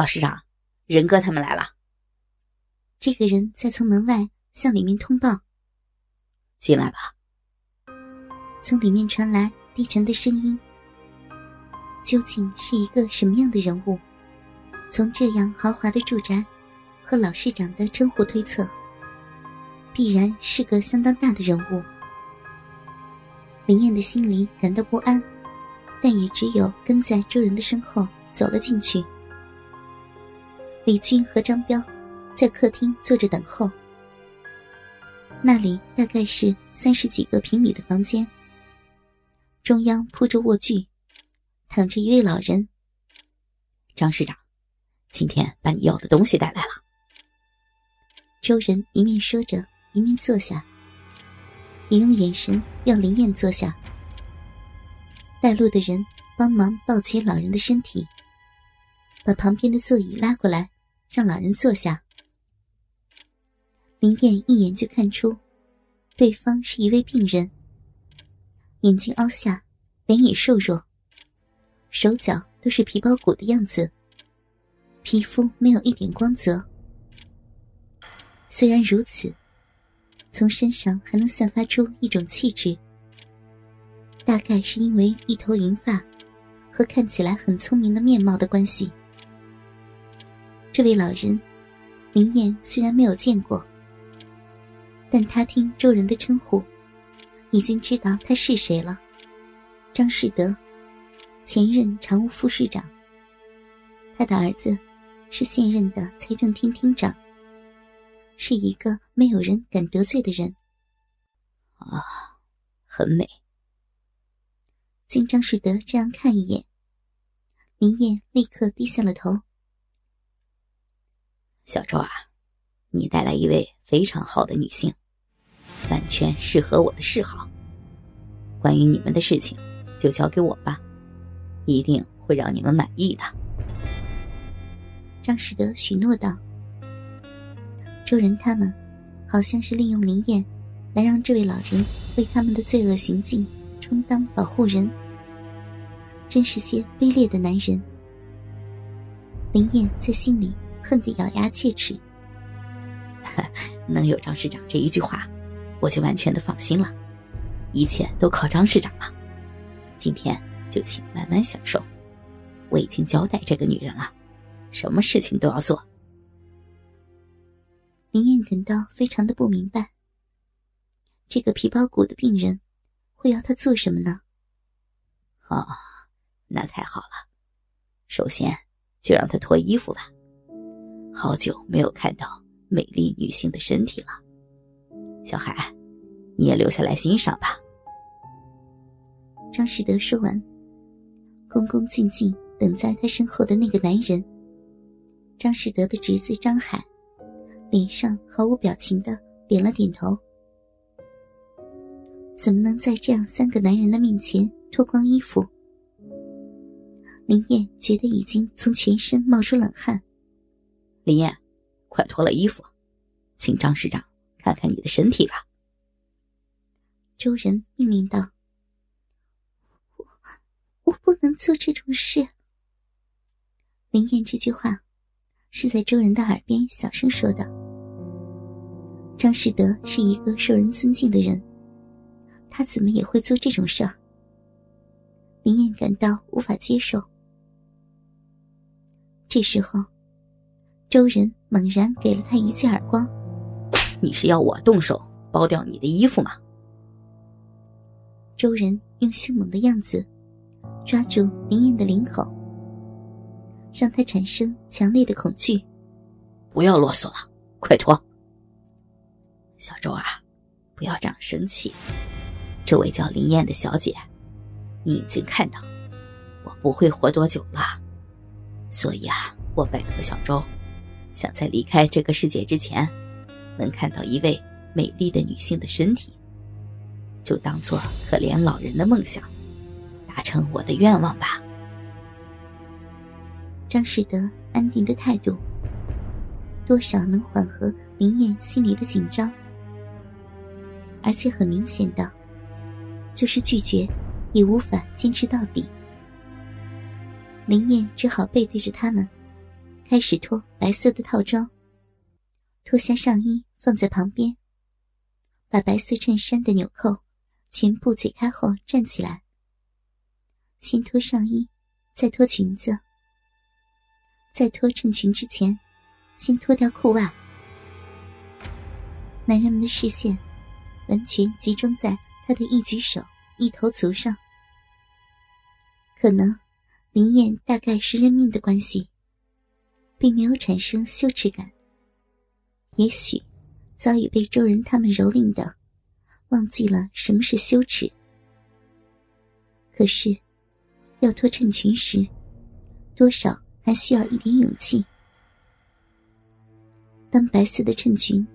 老师长，仁哥他们来了。这个人在从门外向里面通报。进来吧。从里面传来低沉的声音。究竟是一个什么样的人物？从这样豪华的住宅和老市长的称呼推测，必然是个相当大的人物。林燕的心里感到不安，但也只有跟在周人的身后走了进去。李军和张彪在客厅坐着等候。那里大概是三十几个平米的房间，中央铺着卧具。躺着一位老人。张市长，今天把你要的东西带来了。周仁一面说着，一面坐下，也用眼神要林燕坐下。带路的人帮忙抱起老人的身体，把旁边的座椅拉过来，让老人坐下。林燕一眼就看出，对方是一位病人，眼睛凹下，脸也瘦弱。手脚都是皮包骨的样子，皮肤没有一点光泽。虽然如此，从身上还能散发出一种气质，大概是因为一头银发和看起来很聪明的面貌的关系。这位老人，林燕虽然没有见过，但他听周人的称呼，已经知道他是谁了——张世德。前任常务副市长，他的儿子是现任的财政厅厅长，是一个没有人敢得罪的人。啊，很美。经张世德这样看一眼，林燕立刻低下了头。小周啊，你带来一位非常好的女性，完全适合我的嗜好。关于你们的事情，就交给我吧。一定会让你们满意的。”张士德许诺道。周仁他们，好像是利用林燕，来让这位老人为他们的罪恶行径充当保护人。真是些卑劣的男人。林燕在心里恨得咬牙切齿。能有张市长这一句话，我就完全的放心了。一切都靠张市长了。今天。就请慢慢享受，我已经交代这个女人了，什么事情都要做。林燕感到非常的不明白，这个皮包骨的病人会要她做什么呢？哦，那太好了，首先就让她脱衣服吧，好久没有看到美丽女性的身体了。小海，你也留下来欣赏吧。张世德说完。恭恭敬敬等在他身后的那个男人，张士德的侄子张海，脸上毫无表情的点了点头。怎么能在这样三个男人的面前脱光衣服？林燕觉得已经从全身冒出冷汗。林燕，快脱了衣服，请张市长看看你的身体吧。周仁命令道。我我不能做这种事。林燕这句话是在周仁的耳边小声说的。张世德是一个受人尊敬的人，他怎么也会做这种事儿？林燕感到无法接受。这时候，周人猛然给了他一记耳光：“你是要我动手剥掉你的衣服吗？”周人用凶猛的样子。抓住林燕的领口，让他产生强烈的恐惧。不要啰嗦了，快脱！小周啊，不要这样生气。这位叫林燕的小姐，你已经看到，我不会活多久了。所以啊，我拜托小周，想在离开这个世界之前，能看到一位美丽的女性的身体，就当做可怜老人的梦想。达成我的愿望吧。张世德安定的态度，多少能缓和林燕心里的紧张，而且很明显的，就是拒绝也无法坚持到底。林燕只好背对着他们，开始脱白色的套装，脱下上衣放在旁边，把白色衬衫的纽扣全部解开后站起来，先脱上衣，再脱裙子。在脱衬裙之前，先脱掉裤袜。男人们的视线完全集中在他的一举手、一头足上。可能林燕大概是认命的关系，并没有产生羞耻感。也许早已被周人他们蹂躏的，忘记了什么是羞耻。可是，要脱衬裙时，多少……还需要一点勇气。当白色的衬裙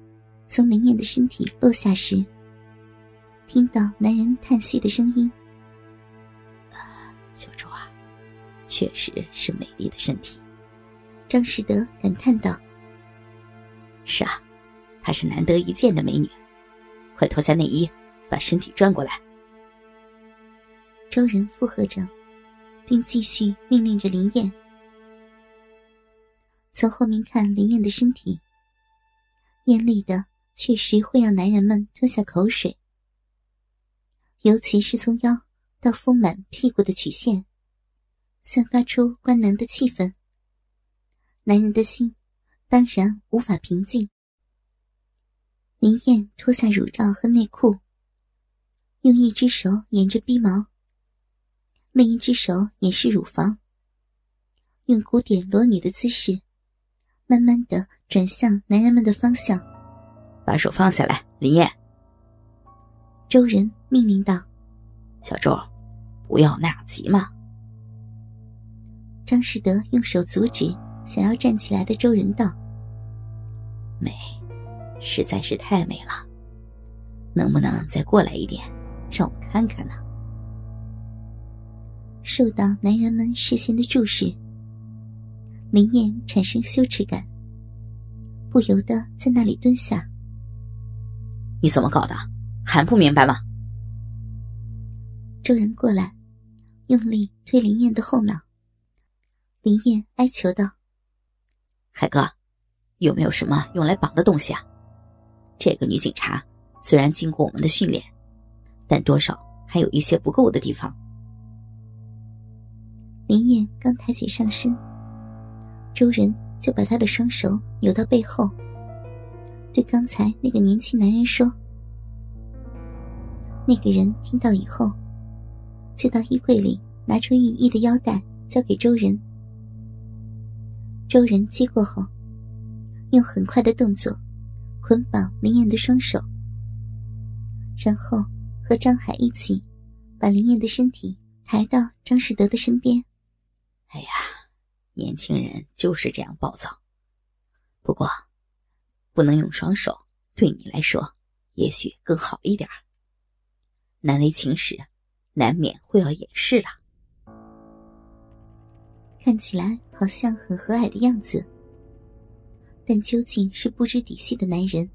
从林燕的身体落下时，听到男人叹息的声音：“小周啊，确实是美丽的身体。”张士德感叹道：“是啊，她是难得一见的美女。快脱下内衣，把身体转过来。”周人附和着，并继续命令着林燕。从后面看林燕的身体，艳丽的确实会让男人们吞下口水，尤其是从腰到丰满屁股的曲线，散发出官能的气氛。男人的心当然无法平静。林燕脱下乳罩和内裤，用一只手掩着逼毛，另一只手掩饰乳房，用古典裸女的姿势。慢慢的转向男人们的方向，把手放下来，林燕。周人命令道：“小周，不要那样急嘛。”张士德用手阻止想要站起来的周人道：“美，实在是太美了，能不能再过来一点，让我看看呢？”受到男人们视线的注视。林燕产生羞耻感，不由得在那里蹲下。你怎么搞的？还不明白吗？周人过来，用力推林燕的后脑。林燕哀求道：“海哥，有没有什么用来绑的东西啊？这个女警察虽然经过我们的训练，但多少还有一些不够的地方。”林燕刚抬起上身。周仁就把他的双手扭到背后，对刚才那个年轻男人说：“那个人听到以后，就到衣柜里拿出寓意的腰带，交给周仁。周人接过后，用很快的动作捆绑林燕的双手，然后和张海一起把林燕的身体抬到张士德的身边。哎呀！年轻人就是这样暴躁，不过不能用双手，对你来说也许更好一点难为情时，难免会要掩饰的。看起来好像很和蔼的样子，但究竟是不知底细的男人。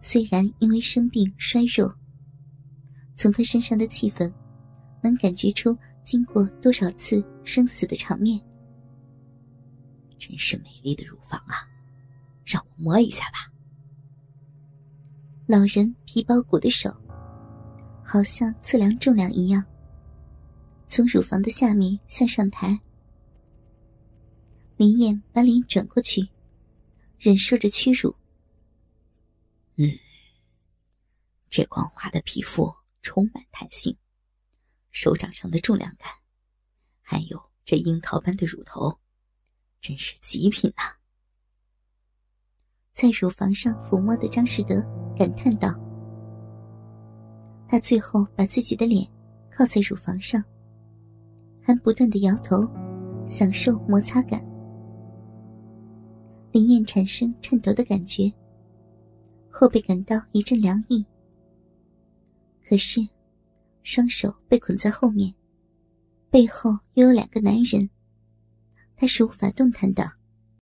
虽然因为生病衰弱，从他身上的气氛，能感觉出。经过多少次生死的场面，真是美丽的乳房啊！让我摸一下吧。老人皮包骨的手，好像测量重量一样，从乳房的下面向上抬。林燕把脸转过去，忍受着屈辱。嗯，这光滑的皮肤充满弹性。手掌上的重量感，还有这樱桃般的乳头，真是极品呐！在乳房上抚摸的张士德感叹道：“他最后把自己的脸靠在乳房上，还不断的摇头，享受摩擦感。”林燕产生颤抖的感觉，后背感到一阵凉意。可是。双手被捆在后面，背后又有两个男人，他是无法动弹的。